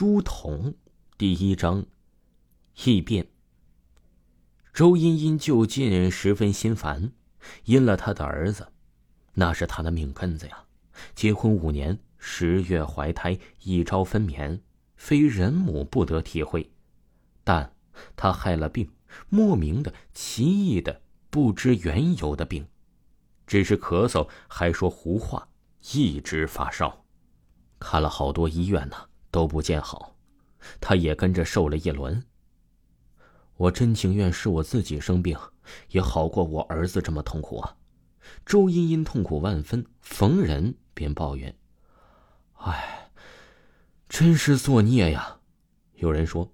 朱仝第一章，异变。周茵茵就近十分心烦，因了他的儿子，那是他的命根子呀。结婚五年，十月怀胎，一朝分娩，非人母不得体会。但他害了病，莫名的、奇异的、不知缘由的病，只是咳嗽，还说胡话，一直发烧，看了好多医院呢。都不见好，他也跟着受了一轮。我真情愿是我自己生病，也好过我儿子这么痛苦啊！周茵茵痛苦万分，逢人便抱怨：“哎，真是作孽呀！”有人说，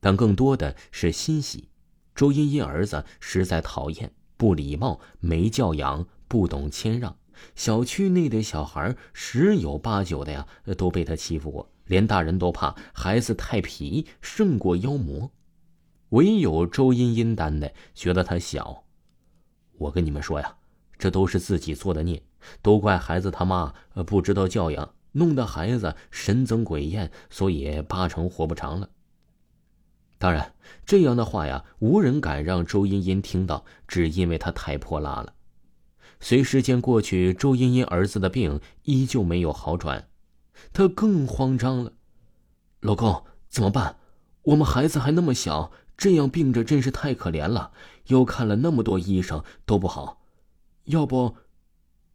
但更多的是欣喜。周茵茵儿子实在讨厌，不礼貌，没教养，不懂谦让。小区内的小孩十有八九的呀，都被他欺负过。连大人都怕孩子太皮，胜过妖魔。唯有周茵茵担的，觉得他小。我跟你们说呀，这都是自己做的孽，都怪孩子他妈不知道教养，弄得孩子神憎鬼厌，所以八成活不长了。当然，这样的话呀，无人敢让周茵茵听到，只因为她太泼辣了。随时间过去，周茵茵儿子的病依旧没有好转。他更慌张了，老公怎么办？我们孩子还那么小，这样病着真是太可怜了。又看了那么多医生都不好，要不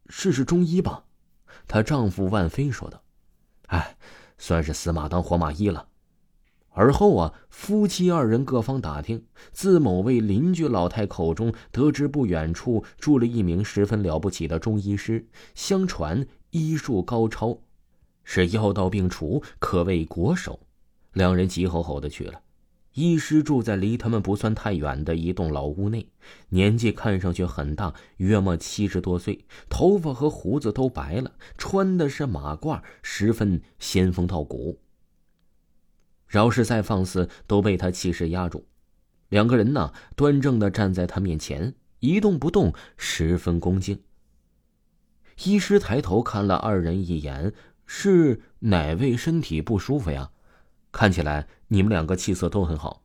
试试中医吧？她丈夫万飞说道：“哎，算是死马当活马医了。”而后啊，夫妻二人各方打听，自某位邻居老太口中得知，不远处住了一名十分了不起的中医师，相传医术高超。是药到病除，可谓国手。两人急吼吼的去了。医师住在离他们不算太远的一栋老屋内，年纪看上去很大，约莫七十多岁，头发和胡子都白了，穿的是马褂，十分仙风道骨。饶是再放肆，都被他气势压住。两个人呢，端正的站在他面前，一动不动，十分恭敬。医师抬头看了二人一眼。是哪位身体不舒服呀？看起来你们两个气色都很好。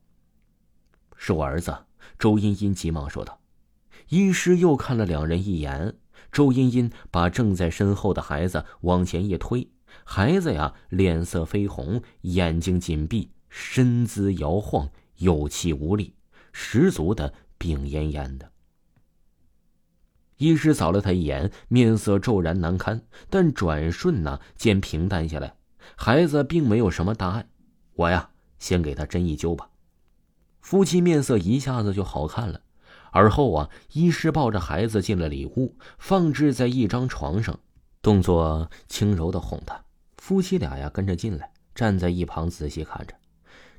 是我儿子周茵茵急忙说道。医师又看了两人一眼，周茵茵把正在身后的孩子往前一推，孩子呀脸色绯红，眼睛紧闭，身姿摇晃，有气无力，十足的病恹恹的。医师扫了他一眼，面色骤然难堪，但转瞬呢，见平淡下来。孩子并没有什么大碍，我呀，先给他针一灸吧。夫妻面色一下子就好看了。而后啊，医师抱着孩子进了里屋，放置在一张床上，动作轻柔的哄他。夫妻俩呀，跟着进来，站在一旁仔细看着。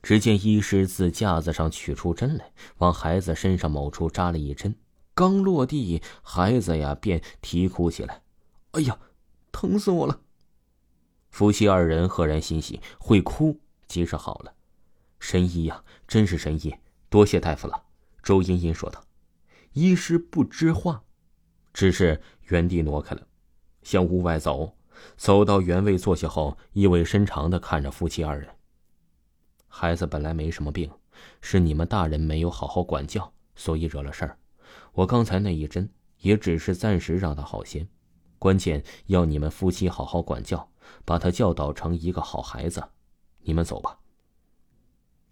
只见医师自架子上取出针来，往孩子身上某处扎了一针。刚落地，孩子呀便啼哭起来：“哎呀，疼死我了！”夫妻二人赫然欣喜，会哭即是好了。神医呀，真是神医！多谢大夫了。”周茵茵说道。医师不知话，只是原地挪开了，向屋外走。走到原位坐下后，意味深长的看着夫妻二人：“孩子本来没什么病，是你们大人没有好好管教，所以惹了事儿。”我刚才那一针也只是暂时让他好些，关键要你们夫妻好好管教，把他教导成一个好孩子。你们走吧。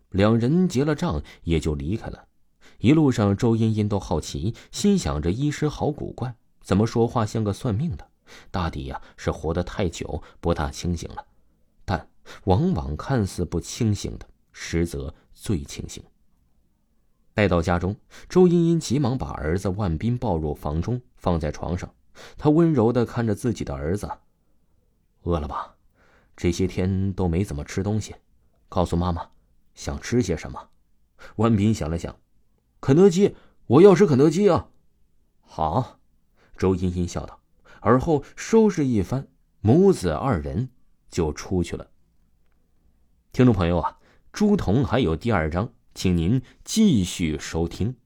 两人结了账，也就离开了。一路上，周茵茵都好奇，心想着医师好古怪，怎么说话像个算命的？大抵呀是活得太久，不大清醒了。但往往看似不清醒的，实则最清醒。带到家中，周茵茵急忙把儿子万斌抱入房中，放在床上。她温柔的看着自己的儿子：“饿了吧？这些天都没怎么吃东西，告诉妈妈，想吃些什么。”万斌想了想：“肯德基，我要吃肯德基啊！”好，周茵茵笑道，而后收拾一番，母子二人就出去了。听众朋友啊，朱彤还有第二章。请您继续收听。